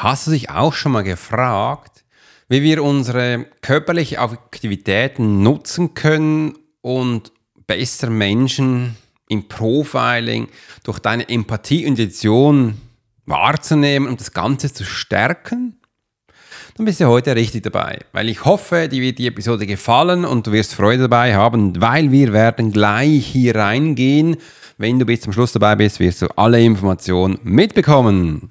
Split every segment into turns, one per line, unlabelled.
Hast du dich auch schon mal gefragt, wie wir unsere körperlichen Aktivitäten nutzen können und besser Menschen im Profiling durch deine Empathie und Intuition wahrzunehmen und das Ganze zu stärken? Dann bist du heute richtig dabei, weil ich hoffe, dir wird die Episode gefallen und du wirst Freude dabei haben, weil wir werden gleich hier reingehen. Wenn du bis zum Schluss dabei bist, wirst du alle Informationen mitbekommen.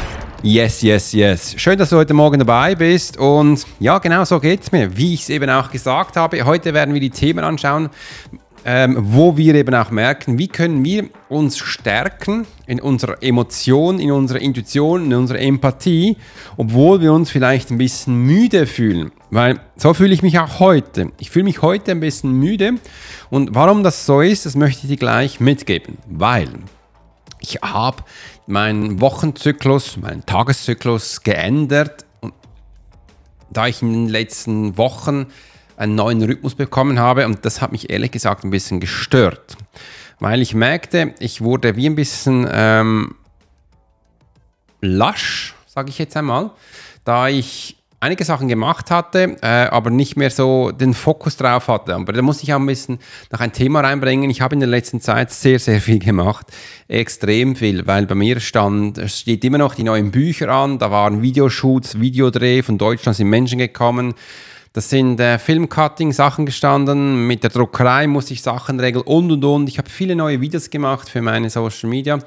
Yes, yes, yes. Schön, dass du heute Morgen dabei bist. Und ja, genau so geht es mir, wie ich es eben auch gesagt habe. Heute werden wir die Themen anschauen, ähm, wo wir eben auch merken, wie können wir uns stärken in unserer Emotion, in unserer Intuition, in unserer Empathie, obwohl wir uns vielleicht ein bisschen müde fühlen. Weil so fühle ich mich auch heute. Ich fühle mich heute ein bisschen müde. Und warum das so ist, das möchte ich dir gleich mitgeben. Weil ich habe meinen Wochenzyklus, meinen Tageszyklus geändert, da ich in den letzten Wochen einen neuen Rhythmus bekommen habe und das hat mich ehrlich gesagt ein bisschen gestört, weil ich merkte, ich wurde wie ein bisschen ähm, lasch, sage ich jetzt einmal, da ich einige Sachen gemacht hatte, äh, aber nicht mehr so den Fokus drauf hatte. Aber da muss ich auch ein bisschen noch ein Thema reinbringen. Ich habe in der letzten Zeit sehr, sehr viel gemacht. Extrem viel, weil bei mir stand, es steht immer noch die neuen Bücher an. Da waren Videoshoots, Videodreh von Deutschland sind Menschen gekommen. Das sind äh, Filmcutting-Sachen gestanden. Mit der Druckerei muss ich Sachen regeln und und und. Ich habe viele neue Videos gemacht für meine Social Media.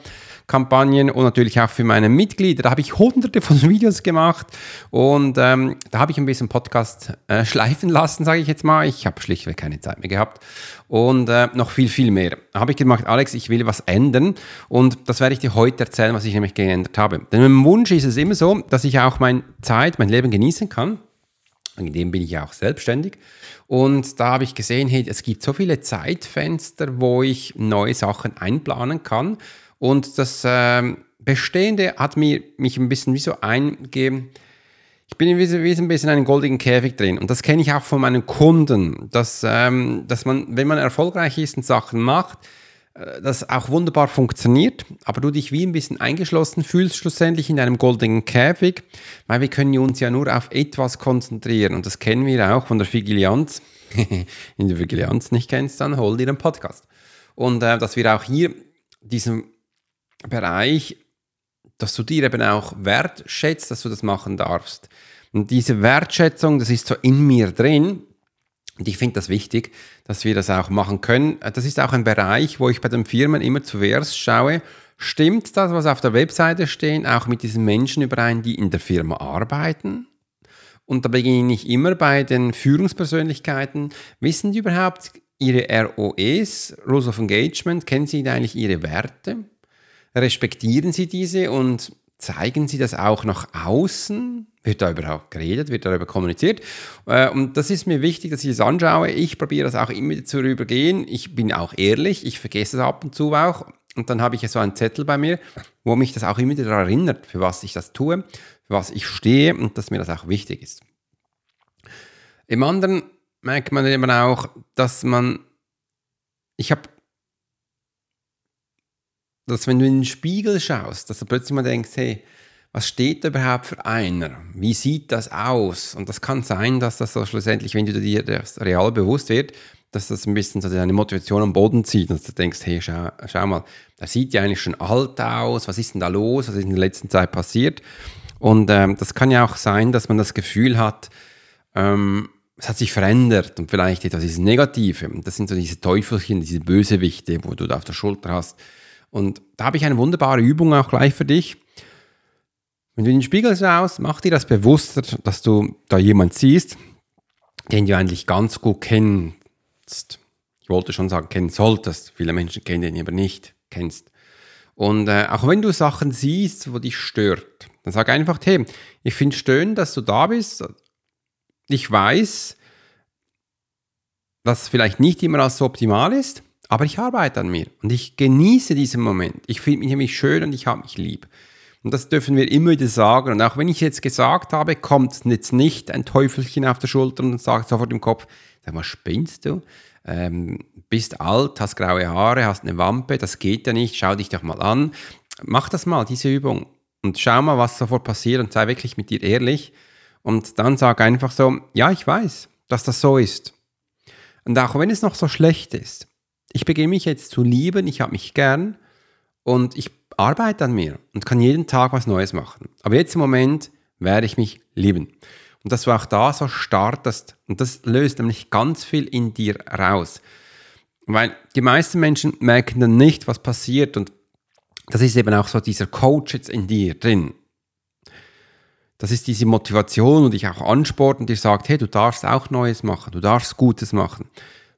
Kampagnen und natürlich auch für meine Mitglieder. Da habe ich hunderte von Videos gemacht und ähm, da habe ich ein bisschen Podcast äh, schleifen lassen, sage ich jetzt mal. Ich habe schlichtweg keine Zeit mehr gehabt und äh, noch viel, viel mehr. Da habe ich gemacht, Alex, ich will was ändern und das werde ich dir heute erzählen, was ich nämlich geändert habe. Denn mein Wunsch ist es immer so, dass ich auch meine Zeit, mein Leben genießen kann. In dem bin ich ja auch selbstständig. Und da habe ich gesehen, hey, es gibt so viele Zeitfenster, wo ich neue Sachen einplanen kann. Und das ähm, Bestehende hat mir, mich ein bisschen wie so eingegeben. Ich bin wie, wie ein bisschen in einem goldigen Käfig drin. Und das kenne ich auch von meinen Kunden, dass, ähm, dass man, wenn man erfolgreich ist und Sachen macht, äh, das auch wunderbar funktioniert, aber du dich wie ein bisschen eingeschlossen fühlst, schlussendlich in einem goldenen Käfig, weil wir können uns ja nur auf etwas konzentrieren. Und das kennen wir auch von der Vigilianz. Wenn du Vigilianz nicht kennst, dann hol dir einen Podcast. Und äh, dass wir auch hier diesen Bereich, dass du dir eben auch wertschätzt, dass du das machen darfst. Und diese Wertschätzung, das ist so in mir drin. Und ich finde das wichtig, dass wir das auch machen können. Das ist auch ein Bereich, wo ich bei den Firmen immer zuerst schaue, stimmt das, was auf der Webseite steht, auch mit diesen Menschen überein, die in der Firma arbeiten? Und da beginne ich immer bei den Führungspersönlichkeiten. Wissen die überhaupt ihre ROEs, Rules of Engagement? Kennen sie eigentlich ihre Werte? Respektieren Sie diese und zeigen Sie das auch nach außen? Wird darüber auch geredet, wird darüber kommuniziert? Äh, und das ist mir wichtig, dass ich das anschaue. Ich probiere das auch immer zu übergehen. Ich bin auch ehrlich, ich vergesse es ab und zu auch. Und dann habe ich so einen Zettel bei mir, wo mich das auch immer wieder erinnert, für was ich das tue, für was ich stehe und dass mir das auch wichtig ist. Im anderen merkt man eben auch, dass man, ich habe dass wenn du in den Spiegel schaust, dass du plötzlich mal denkst, hey, was steht da überhaupt für einer? Wie sieht das aus? Und das kann sein, dass das so schlussendlich, wenn du dir das real bewusst wird, dass das ein bisschen so deine Motivation am Boden zieht und du denkst, hey, schau, schau mal, das sieht ja eigentlich schon alt aus, was ist denn da los, was ist in der letzten Zeit passiert? Und ähm, das kann ja auch sein, dass man das Gefühl hat, ähm, es hat sich verändert und vielleicht etwas ist Negative. Das sind so diese Teufelchen, diese Bösewichte, wo du da auf der Schulter hast. Und da habe ich eine wunderbare Übung auch gleich für dich. Wenn du in den Spiegel schaust, mach dir das bewusster, dass du da jemand siehst, den du eigentlich ganz gut kennst. Ich wollte schon sagen, kennen solltest. Viele Menschen kennen den aber nicht, kennst. Und äh, auch wenn du Sachen siehst, wo dich stört, dann sag einfach, hey, ich finde es schön, dass du da bist. Ich weiß, dass es vielleicht nicht immer alles so optimal ist, aber ich arbeite an mir und ich genieße diesen Moment. Ich finde mich nämlich schön und ich habe mich lieb. Und das dürfen wir immer wieder sagen. Und auch wenn ich jetzt gesagt habe, kommt jetzt nicht ein Teufelchen auf der Schulter und sagt sofort im Kopf, sag mal, spinnst du? Ähm, bist alt, hast graue Haare, hast eine Wampe, das geht ja nicht, schau dich doch mal an. Mach das mal, diese Übung. Und schau mal, was sofort passiert und sei wirklich mit dir ehrlich. Und dann sag einfach so, ja, ich weiß, dass das so ist. Und auch wenn es noch so schlecht ist, ich beginne mich jetzt zu lieben, ich habe mich gern und ich arbeite an mir und kann jeden Tag was Neues machen. Aber jetzt im Moment werde ich mich lieben. Und dass du auch da so startest. Und das löst nämlich ganz viel in dir raus. Weil die meisten Menschen merken dann nicht, was passiert. Und das ist eben auch so dieser Coach jetzt in dir drin. Das ist diese Motivation und dich auch anspornt und dir sagt, hey, du darfst auch Neues machen, du darfst Gutes machen.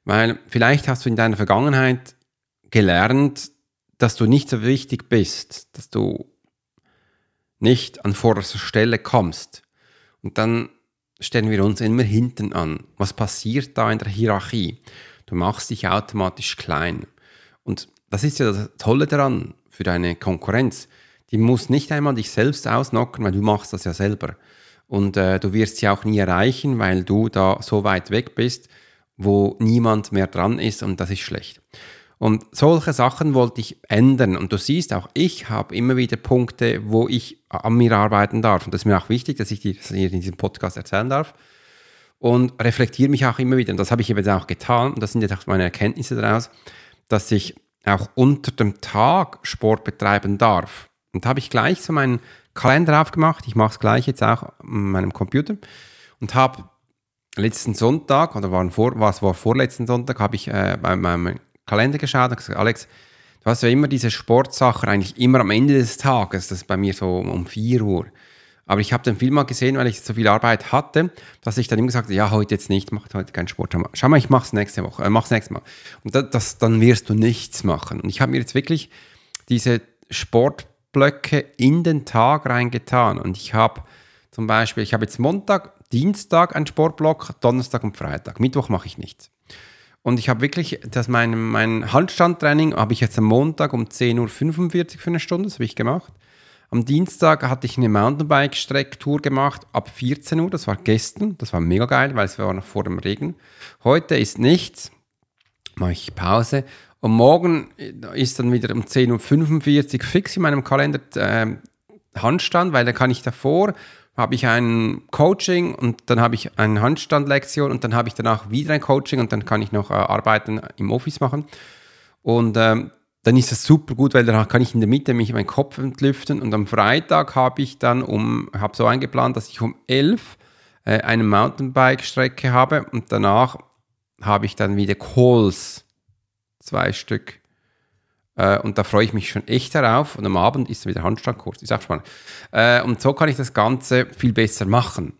Weil vielleicht hast du in deiner Vergangenheit gelernt, dass du nicht so wichtig bist, dass du nicht an vorderster Stelle kommst. Und dann stellen wir uns immer hinten an. Was passiert da in der Hierarchie? Du machst dich automatisch klein. Und das ist ja das Tolle daran für deine Konkurrenz. Die muss nicht einmal dich selbst ausnocken, weil du machst das ja selber. Und äh, du wirst sie auch nie erreichen, weil du da so weit weg bist, wo niemand mehr dran ist und das ist schlecht. Und solche Sachen wollte ich ändern. Und du siehst, auch ich habe immer wieder Punkte, wo ich an mir arbeiten darf. Und das ist mir auch wichtig, dass ich dir das hier in diesem Podcast erzählen darf. Und reflektiere mich auch immer wieder. Und das habe ich eben auch getan. Und das sind jetzt auch meine Erkenntnisse daraus, dass ich auch unter dem Tag Sport betreiben darf. Und da habe ich gleich so meinen Kalender aufgemacht. Ich mache es gleich jetzt auch an meinem Computer. Und habe letzten Sonntag, oder war, vor, was war vorletzten Sonntag, habe ich äh, bei meinem Kalender geschaut und gesagt, Alex, du hast ja immer diese Sportsachen eigentlich immer am Ende des Tages, das ist bei mir so um 4 Uhr. Aber ich habe den Film mal gesehen, weil ich so viel Arbeit hatte, dass ich dann immer gesagt habe, ja, heute jetzt nicht, mach heute keinen Sport. Schau mal, ich mach's nächste Woche, äh, mach's nächstes Mal. Und das, das, dann wirst du nichts machen. Und ich habe mir jetzt wirklich diese Sportblöcke in den Tag reingetan. Und ich habe zum Beispiel, ich habe jetzt Montag, Dienstag einen Sportblock, Donnerstag und Freitag. Mittwoch mache ich nichts. Und ich habe wirklich, das mein, mein Handstandtraining habe ich jetzt am Montag um 10.45 Uhr für eine Stunde, das habe ich gemacht. Am Dienstag hatte ich eine Mountainbike-Strecktour gemacht ab 14 Uhr, das war gestern, das war mega geil, weil es war noch vor dem Regen. Heute ist nichts, mache ich Pause. Und morgen ist dann wieder um 10.45 Uhr fix in meinem Kalender äh, Handstand, weil da kann ich davor habe ich ein Coaching und dann habe ich eine Handstandlektion und dann habe ich danach wieder ein Coaching und dann kann ich noch äh, Arbeiten im Office machen. Und ähm, dann ist das super gut, weil danach kann ich in der Mitte mich meinen Kopf entlüften und am Freitag habe ich dann um, habe so eingeplant, dass ich um 11 äh, eine Mountainbike-Strecke habe und danach habe ich dann wieder Calls, zwei Stück äh, und da freue ich mich schon echt darauf. Und am Abend ist wieder Handstandkurs. Ist auch spannend. Äh, und so kann ich das Ganze viel besser machen.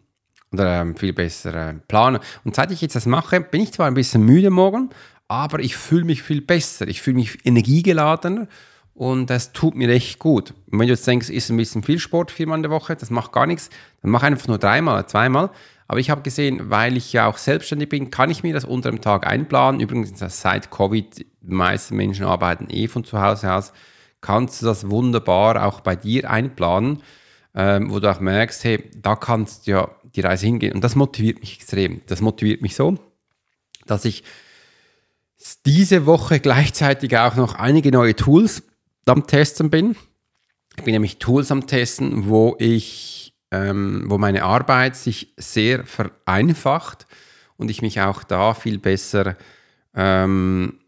Oder ähm, viel besser äh, planen. Und seit ich jetzt das mache, bin ich zwar ein bisschen müde morgen, aber ich fühle mich viel besser. Ich fühle mich energiegeladener. Und das tut mir echt gut. Und wenn du jetzt denkst, ist ein bisschen viel Sport viermal in der Woche, das macht gar nichts, dann mach einfach nur dreimal, zweimal. Aber ich habe gesehen, weil ich ja auch selbstständig bin, kann ich mir das unter dem Tag einplanen. Übrigens, seit Covid, die meisten Menschen arbeiten eh von zu Hause aus, kannst du das wunderbar auch bei dir einplanen, ähm, wo du auch merkst, hey, da kannst du ja die Reise hingehen. Und das motiviert mich extrem. Das motiviert mich so, dass ich diese Woche gleichzeitig auch noch einige neue Tools am Testen bin. Ich bin nämlich Tools am Testen, wo ich ähm, wo meine Arbeit sich sehr vereinfacht und ich mich auch da viel besser ähm,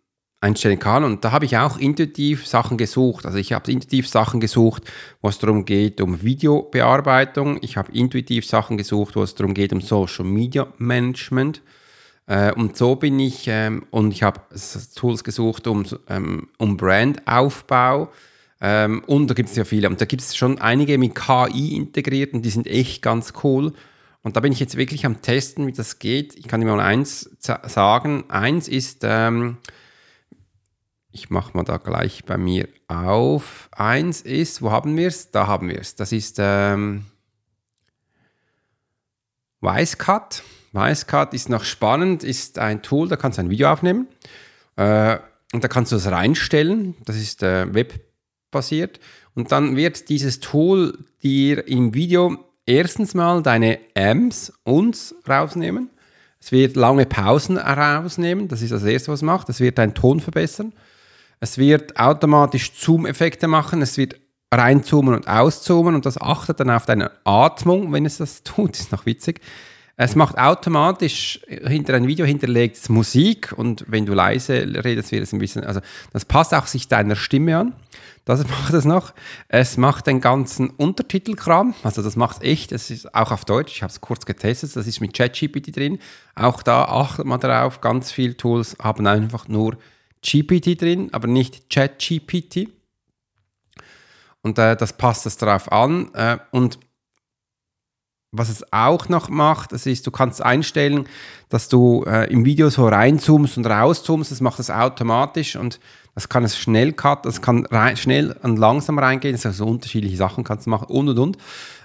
einstellen kann. Und da habe ich auch intuitiv Sachen gesucht. Also ich habe intuitiv Sachen gesucht, wo es darum geht, um Videobearbeitung. Ich habe intuitiv Sachen gesucht, wo es darum geht, um Social Media Management. Äh, und so bin ich, ähm, und ich habe Tools gesucht, um, ähm, um Brandaufbau. Ähm, und da gibt es ja viele. Und da gibt es schon einige mit KI integriert und die sind echt ganz cool. Und da bin ich jetzt wirklich am Testen, wie das geht. Ich kann dir mal eins sagen. Eins ist, ähm, ich mache mal da gleich bei mir auf. Eins ist, wo haben wir es? Da haben wir es. Das ist ähm, Wisecut. Wisecut ist noch spannend, ist ein Tool, da kannst du ein Video aufnehmen äh, und da kannst du es reinstellen. Das ist äh, webbasiert. Und dann wird dieses Tool dir im Video erstens mal deine Amps uns rausnehmen. Es wird lange Pausen rausnehmen. Das ist das Erste, was es macht. Es wird deinen Ton verbessern. Es wird automatisch Zoom-Effekte machen. Es wird reinzoomen und auszoomen und das achtet dann auf deine Atmung, wenn es das tut. Das ist noch witzig. Es macht automatisch hinter ein Video hinterlegt Musik und wenn du leise redest, wird es ein bisschen, also das passt auch sich deiner Stimme an. Das macht es noch. Es macht den ganzen Untertitelkram, also das macht echt, es ist auch auf Deutsch, ich habe es kurz getestet, das ist mit ChatGPT drin. Auch da achtet man darauf, ganz viele Tools haben einfach nur GPT drin, aber nicht ChatGPT. Und äh, das passt es darauf an. Äh, und was es auch noch macht, das ist, du kannst einstellen, dass du äh, im Video so reinzoomst und rauszoomst. Das macht es automatisch und das kann es schnell cut, das kann rein, schnell und langsam reingehen. Das also unterschiedliche Sachen kannst du machen und und und.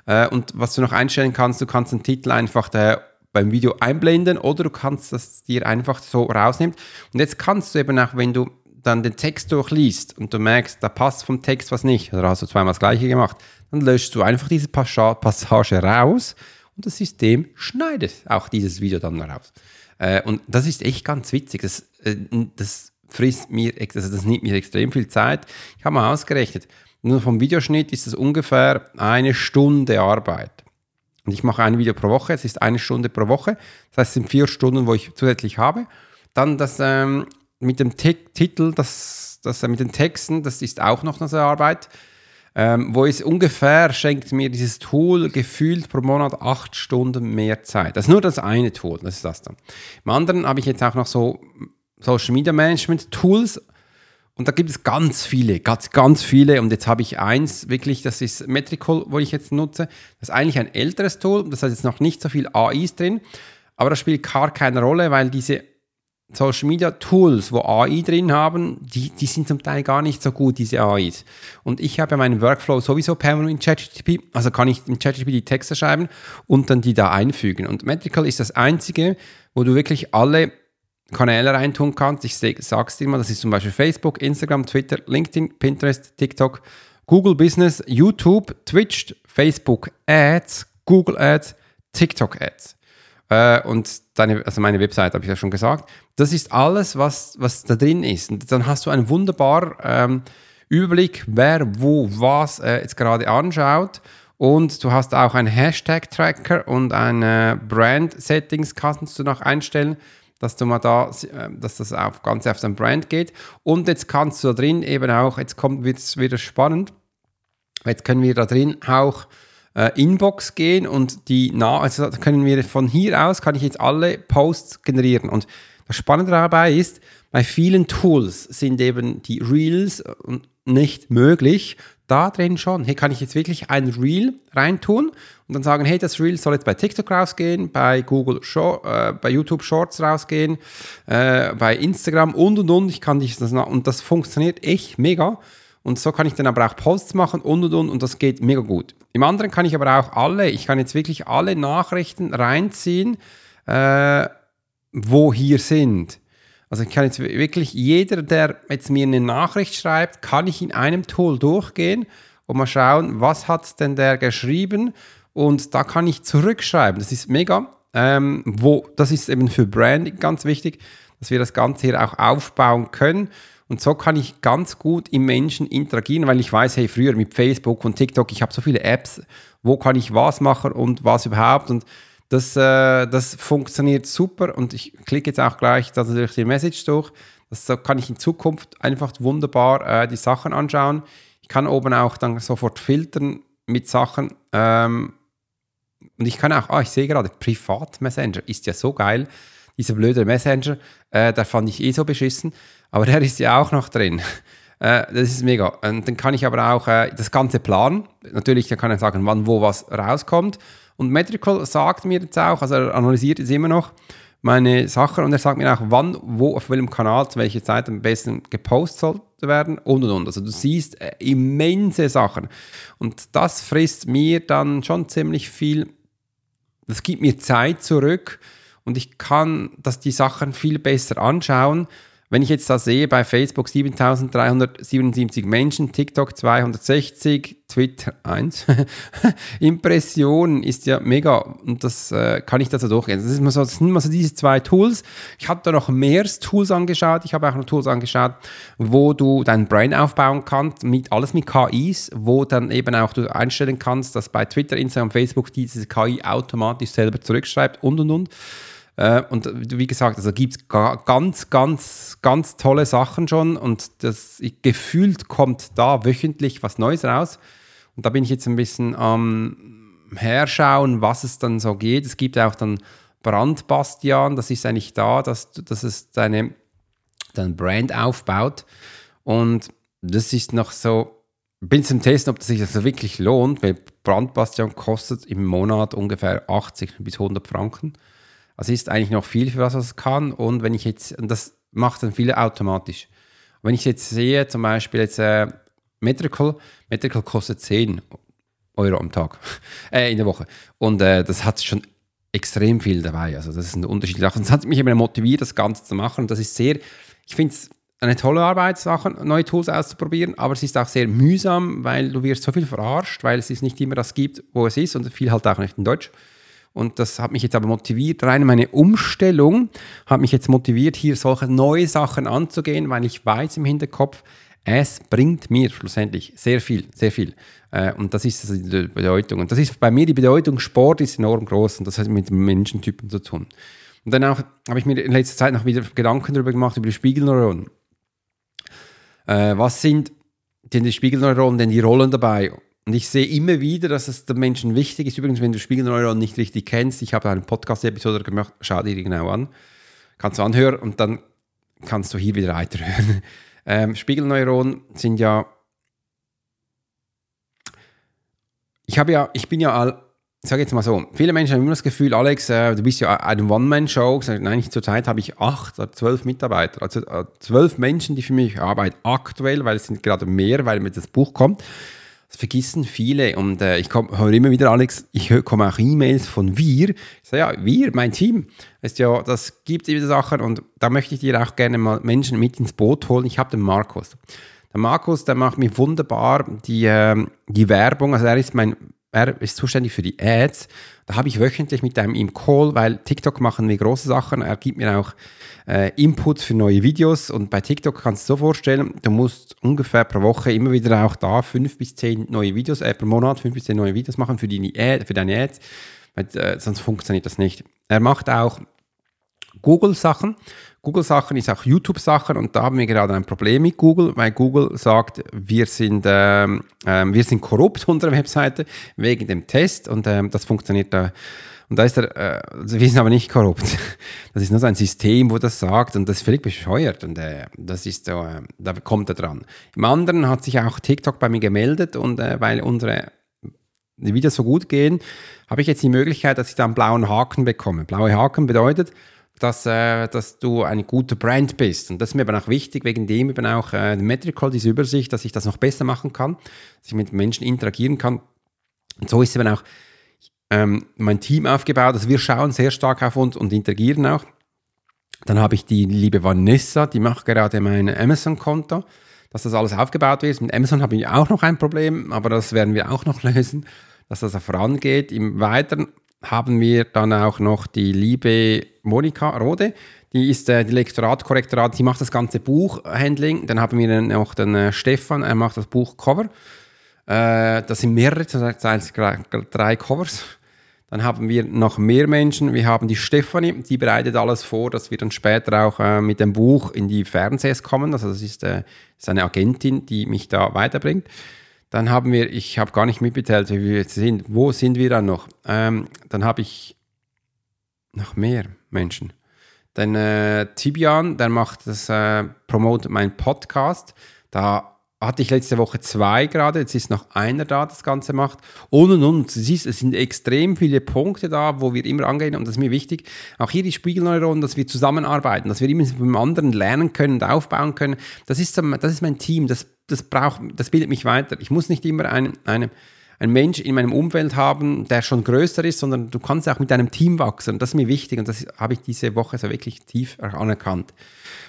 Äh, und was du noch einstellen kannst, du kannst den Titel einfach der, beim Video einblenden oder du kannst das dir einfach so rausnehmen. Und jetzt kannst du eben auch, wenn du dann den Text durchliest und du merkst, da passt vom Text was nicht, oder hast du zweimal das gleiche gemacht, dann löschst du einfach diese Passage raus und das System schneidet auch dieses Video dann raus. Äh, und das ist echt ganz witzig. Das, äh, das frisst mir, also das nimmt mir extrem viel Zeit. Ich habe mal ausgerechnet, nur vom Videoschnitt ist das ungefähr eine Stunde Arbeit. Und ich mache ein Video pro Woche, es ist eine Stunde pro Woche. Das heißt, es sind vier Stunden, wo ich zusätzlich habe. Dann das ähm, mit dem Titel, das, das mit den Texten, das ist auch noch eine Arbeit. Ähm, wo es ungefähr schenkt mir dieses Tool gefühlt pro Monat acht Stunden mehr Zeit. Das ist nur das eine Tool, das ist das dann. Im anderen habe ich jetzt auch noch so Social Media Management Tools und da gibt es ganz viele, ganz, ganz viele. Und jetzt habe ich eins wirklich, das ist Metrical, wo ich jetzt nutze. Das ist eigentlich ein älteres Tool, das hat jetzt noch nicht so viel AIs drin, aber das spielt gar keine Rolle, weil diese Social Media Tools, wo AI drin haben, die, die sind zum Teil gar nicht so gut, diese AIs. Und ich habe ja meinen Workflow sowieso permanent in ChatGPT, also kann ich in ChatGPT Texte schreiben und dann die da einfügen. Und Metrical ist das einzige, wo du wirklich alle Kanäle reintun kannst. Ich sag's dir mal, das ist zum Beispiel Facebook, Instagram, Twitter, LinkedIn, Pinterest, TikTok, Google Business, YouTube, Twitch, Facebook Ads, Google Ads, TikTok Ads. Äh, und deine, also meine Website habe ich ja schon gesagt. Das ist alles, was, was da drin ist. Und dann hast du einen wunderbaren ähm, Überblick, wer wo was äh, jetzt gerade anschaut. Und du hast auch einen Hashtag-Tracker und eine Brand-Settings kannst du noch einstellen, dass du mal da, äh, dass das auf, ganz auf dein Brand geht. Und jetzt kannst du da drin eben auch, jetzt kommt es wieder spannend, jetzt können wir da drin auch äh, Inbox gehen und die na also können wir von hier aus kann ich jetzt alle Posts generieren und das Spannende dabei ist, bei vielen Tools sind eben die Reels nicht möglich. Da drin schon. Hey, kann ich jetzt wirklich ein Reel reintun und dann sagen, hey, das Reel soll jetzt bei TikTok rausgehen, bei Google, Short, äh, bei YouTube Shorts rausgehen, äh, bei Instagram und und und. Ich kann dich das und das funktioniert echt mega. Und so kann ich dann aber auch Posts machen und und und und das geht mega gut. Im anderen kann ich aber auch alle, ich kann jetzt wirklich alle Nachrichten reinziehen, äh, wo hier sind. Also ich kann jetzt wirklich, jeder, der jetzt mir eine Nachricht schreibt, kann ich in einem Tool durchgehen und mal schauen, was hat denn der geschrieben und da kann ich zurückschreiben. Das ist mega. Ähm, wo, das ist eben für Branding ganz wichtig, dass wir das Ganze hier auch aufbauen können. Und so kann ich ganz gut im Menschen interagieren, weil ich weiß, hey, früher mit Facebook und TikTok, ich habe so viele Apps, wo kann ich was machen und was überhaupt. Und das, äh, das funktioniert super. Und ich klicke jetzt auch gleich da durch die Message durch. Das so kann ich in Zukunft einfach wunderbar äh, die Sachen anschauen. Ich kann oben auch dann sofort filtern mit Sachen. Ähm, und ich kann auch, ah, ich sehe gerade, Privat-Messenger ist ja so geil. Dieser blöde Messenger, äh, der fand ich eh so beschissen, aber der ist ja auch noch drin. Äh, das ist mega. Und dann kann ich aber auch äh, das Ganze planen. Natürlich, kann ich sagen, wann wo was rauskommt. Und Metrical sagt mir jetzt auch, also er analysiert jetzt immer noch meine Sachen und er sagt mir auch, wann, wo, auf welchem Kanal, zu welcher Zeit am besten gepostet sollte werden und und und. Also du siehst äh, immense Sachen. Und das frisst mir dann schon ziemlich viel, das gibt mir Zeit zurück und ich kann dass die Sachen viel besser anschauen wenn ich jetzt da sehe, bei Facebook 7377 Menschen, TikTok 260, Twitter 1, Impressionen ist ja mega und das äh, kann ich da so durchgehen. Das, ist so, das sind mal so diese zwei Tools. Ich habe da noch mehr Tools angeschaut. Ich habe auch noch Tools angeschaut, wo du dein Brain aufbauen kannst, mit, alles mit KIs, wo dann eben auch du einstellen kannst, dass bei Twitter, Instagram, Facebook diese KI automatisch selber zurückschreibt und und und. Äh, und wie gesagt, also gibt es ganz, ganz, ganz tolle Sachen schon und das gefühlt kommt da wöchentlich was Neues raus. Und da bin ich jetzt ein bisschen am ähm, herschauen, was es dann so geht. Es gibt auch dann Brandbastian, das ist eigentlich da, dass, dass es deine, dein Brand aufbaut. Und das ist noch so, bin zum Testen, ob das sich das wirklich lohnt, weil Brandbastian kostet im Monat ungefähr 80 bis 100 Franken. Also ist eigentlich noch viel, für was es kann. Und wenn ich jetzt, und das macht dann viele automatisch. wenn ich jetzt sehe, zum Beispiel jetzt äh, Metrical, Metrical kostet 10 Euro am Tag, äh, in der Woche. Und äh, das hat schon extrem viel dabei. Also das ist ein Unterschied. Das hat mich immer motiviert, das Ganze zu machen. Und das ist sehr, ich finde es eine tolle Arbeit, neue Tools auszuprobieren, aber es ist auch sehr mühsam, weil du wirst so viel verarscht, weil es ist nicht immer das gibt, wo es ist und viel halt auch nicht in Deutsch. Und das hat mich jetzt aber motiviert, rein meine Umstellung hat mich jetzt motiviert, hier solche neue Sachen anzugehen, weil ich weiß im Hinterkopf, es bringt mir schlussendlich sehr viel, sehr viel. Äh, und das ist also die Bedeutung. Und das ist bei mir die Bedeutung, Sport ist enorm groß und das hat mit Menschentypen zu tun. Und dann habe ich mir in letzter Zeit noch wieder Gedanken darüber gemacht, über die Spiegelneuronen. Äh, was sind denn die Spiegelneuronen, denn die Rollen dabei? Und ich sehe immer wieder, dass es den Menschen wichtig ist. Übrigens, wenn du Spiegelneuron nicht richtig kennst, ich habe eine Podcast-Episode gemacht, schau dir die genau an. Kannst du anhören und dann kannst du hier wieder weiterhören. Ähm, Spiegelneuronen sind ja. Ich habe ja, ich bin ja all, ich sage jetzt mal so, viele Menschen haben immer das Gefühl, Alex, äh, du bist ja eine One-Man-Show. Nein, zurzeit habe ich acht oder zwölf Mitarbeiter, also äh, zwölf Menschen, die für mich arbeiten aktuell, weil es sind gerade mehr, weil mir das Buch kommt. Das vergessen viele und äh, ich höre immer wieder, Alex, ich komme auch E-Mails von wir. Ich sage, ja, wir, mein Team. Ist ja, das gibt diese Sachen und da möchte ich dir auch gerne mal Menschen mit ins Boot holen. Ich habe den Markus. Der Markus, der macht mir wunderbar die, äh, die Werbung. Also er ist mein er ist zuständig für die Ads. Da habe ich wöchentlich mit einem im Call, weil TikTok machen wir große Sachen. Er gibt mir auch äh, Inputs für neue Videos und bei TikTok kannst du dir so vorstellen, du musst ungefähr pro Woche immer wieder auch da fünf bis zehn neue Videos, äh, pro Monat fünf bis zehn neue Videos machen für, die Ad, für deine Ads, weil, äh, sonst funktioniert das nicht. Er macht auch Google-Sachen. Google-Sachen ist auch YouTube-Sachen und da haben wir gerade ein Problem mit Google, weil Google sagt, wir sind, ähm, äh, wir sind korrupt, unsere Webseite, wegen dem Test und ähm, das funktioniert da. Und da ist er, äh, also wir sind aber nicht korrupt. Das ist nur so ein System, wo das sagt und das ist völlig bescheuert und äh, das ist so, äh, da kommt er dran. Im anderen hat sich auch TikTok bei mir gemeldet und äh, weil unsere Videos so gut gehen, habe ich jetzt die Möglichkeit, dass ich da einen blauen Haken bekomme. Blaue Haken bedeutet, dass, äh, dass du eine gute Brand bist. Und das ist mir aber auch wichtig, wegen dem eben auch äh, Metrical, diese Übersicht, dass ich das noch besser machen kann, dass ich mit Menschen interagieren kann. Und so ist eben auch ähm, mein Team aufgebaut. Also wir schauen sehr stark auf uns und interagieren auch. Dann habe ich die liebe Vanessa, die macht gerade mein Amazon-Konto, dass das alles aufgebaut wird. Mit Amazon habe ich auch noch ein Problem, aber das werden wir auch noch lösen, dass das vorangeht. Im Weiteren haben wir dann auch noch die liebe Monika Rode, die ist äh, die Lektorat-Korrektorat, die macht das ganze Buchhandling. Dann haben wir noch den äh, Stefan, er macht das Buchcover. Äh, das sind mehrere, das heißt drei Covers. Dann haben wir noch mehr Menschen. Wir haben die Stefanie, die bereitet alles vor, dass wir dann später auch äh, mit dem Buch in die Fernsehs kommen. Also das ist, äh, ist eine Agentin, die mich da weiterbringt. Dann haben wir, ich habe gar nicht mitbeteiligt, wie wir jetzt sind. Wo sind wir dann noch? Ähm, dann habe ich noch mehr Menschen. Dann äh, Tibian, der macht das, äh, promotet meinen Podcast. Da hatte ich letzte Woche zwei gerade, jetzt ist noch einer da, das Ganze macht. Und und und. Siehst, es sind extrem viele Punkte da, wo wir immer angehen und das ist mir wichtig. Auch hier die Spiegelneuronen, dass wir zusammenarbeiten, dass wir immer vom anderen lernen können und aufbauen können. Das ist, das ist mein Team, das, das, braucht, das bildet mich weiter. Ich muss nicht immer einen, einen, einen Mensch in meinem Umfeld haben, der schon größer ist, sondern du kannst auch mit deinem Team wachsen. Das ist mir wichtig und das habe ich diese Woche so wirklich tief anerkannt.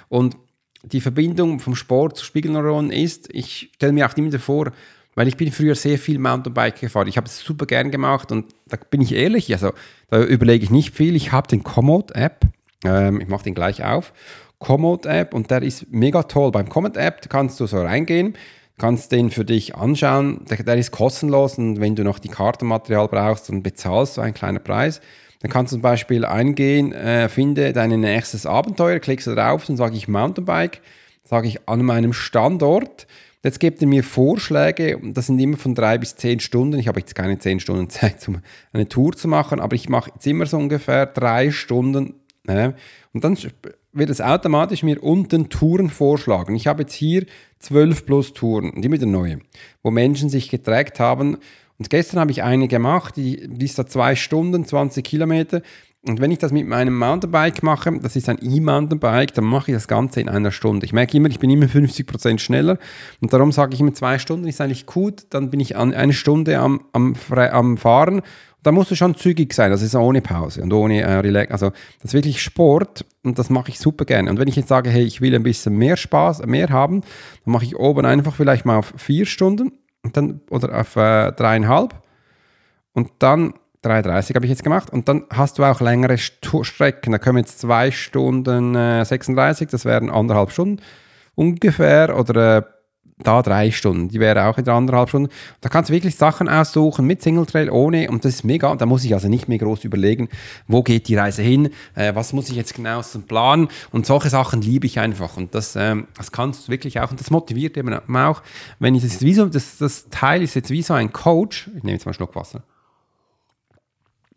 Und die Verbindung vom Sport zu Spiegelneuronen ist, ich stelle mir auch immer vor, weil ich bin früher sehr viel Mountainbike gefahren. Ich habe es super gern gemacht und da bin ich ehrlich, also da überlege ich nicht viel. Ich habe den Komoot-App, ähm, ich mache den gleich auf, Komoot-App und der ist mega toll. Beim Komoot-App kannst du so reingehen, kannst den für dich anschauen, der, der ist kostenlos und wenn du noch die Kartenmaterial brauchst, dann bezahlst du einen kleinen Preis. Dann kannst du zum Beispiel eingehen, äh, finde dein nächstes Abenteuer, klickst du drauf und sage ich Mountainbike, sage ich an meinem Standort. Jetzt gibt er mir Vorschläge, das sind immer von drei bis zehn Stunden. Ich habe jetzt keine zehn Stunden Zeit, um eine Tour zu machen, aber ich mache jetzt immer so ungefähr drei Stunden. Äh, und dann wird es automatisch mir unten Touren vorschlagen. Ich habe jetzt hier zwölf plus Touren, die mit der neue, wo Menschen sich getrackt haben und gestern habe ich eine gemacht, die, die ist da zwei Stunden, 20 Kilometer. Und wenn ich das mit meinem Mountainbike mache, das ist ein E-Mountainbike, dann mache ich das Ganze in einer Stunde. Ich merke immer, ich bin immer 50% schneller und darum sage ich immer, zwei Stunden ist eigentlich gut, dann bin ich eine Stunde am, am, am Fahren. Da musst du schon zügig sein, das ist ohne Pause und ohne äh, Relax. Also das ist wirklich Sport und das mache ich super gerne. Und wenn ich jetzt sage, hey, ich will ein bisschen mehr Spaß, mehr haben, dann mache ich oben einfach vielleicht mal auf vier Stunden und dann, oder auf äh, dreieinhalb und dann 3,30 habe ich jetzt gemacht und dann hast du auch längere Strecken. Da können jetzt zwei Stunden äh, 36, das wären anderthalb Stunden ungefähr oder äh, da drei Stunden, die wäre auch in anderthalb Stunden. Da kannst du wirklich Sachen aussuchen mit Single Trail, ohne und das ist mega. Da muss ich also nicht mehr groß überlegen, wo geht die Reise hin, äh, was muss ich jetzt genau zum Plan und solche Sachen liebe ich einfach und das, ähm, das kannst du wirklich auch und das motiviert eben auch, wenn ich das wie so, das, das Teil ist jetzt wie so ein Coach, ich nehme jetzt mal einen Schluck Wasser.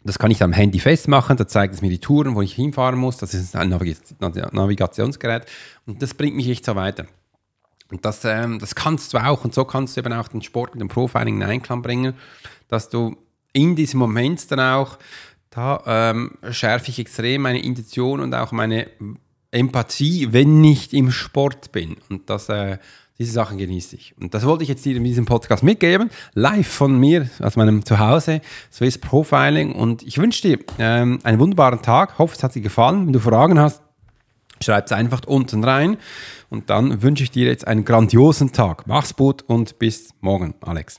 Das kann ich am Handy festmachen, da zeigt es mir die Touren, wo ich hinfahren muss. Das ist ein Navigationsgerät und das bringt mich echt so weiter. Und das, ähm, das kannst du auch und so kannst du eben auch den Sport mit dem Profiling in Einklang bringen, dass du in diesem Moment dann auch, da ähm, schärfe ich extrem meine Intention und auch meine Empathie, wenn ich im Sport bin. Und das, äh, diese Sachen genieße ich. Und das wollte ich jetzt dir in diesem Podcast mitgeben, live von mir, aus meinem Zuhause, Swiss Profiling. Und ich wünsche dir ähm, einen wunderbaren Tag. Hoffe, es hat dir gefallen. Wenn du Fragen hast, schreib es einfach unten rein. Und dann wünsche ich dir jetzt einen grandiosen Tag. Mach's gut und bis morgen, Alex.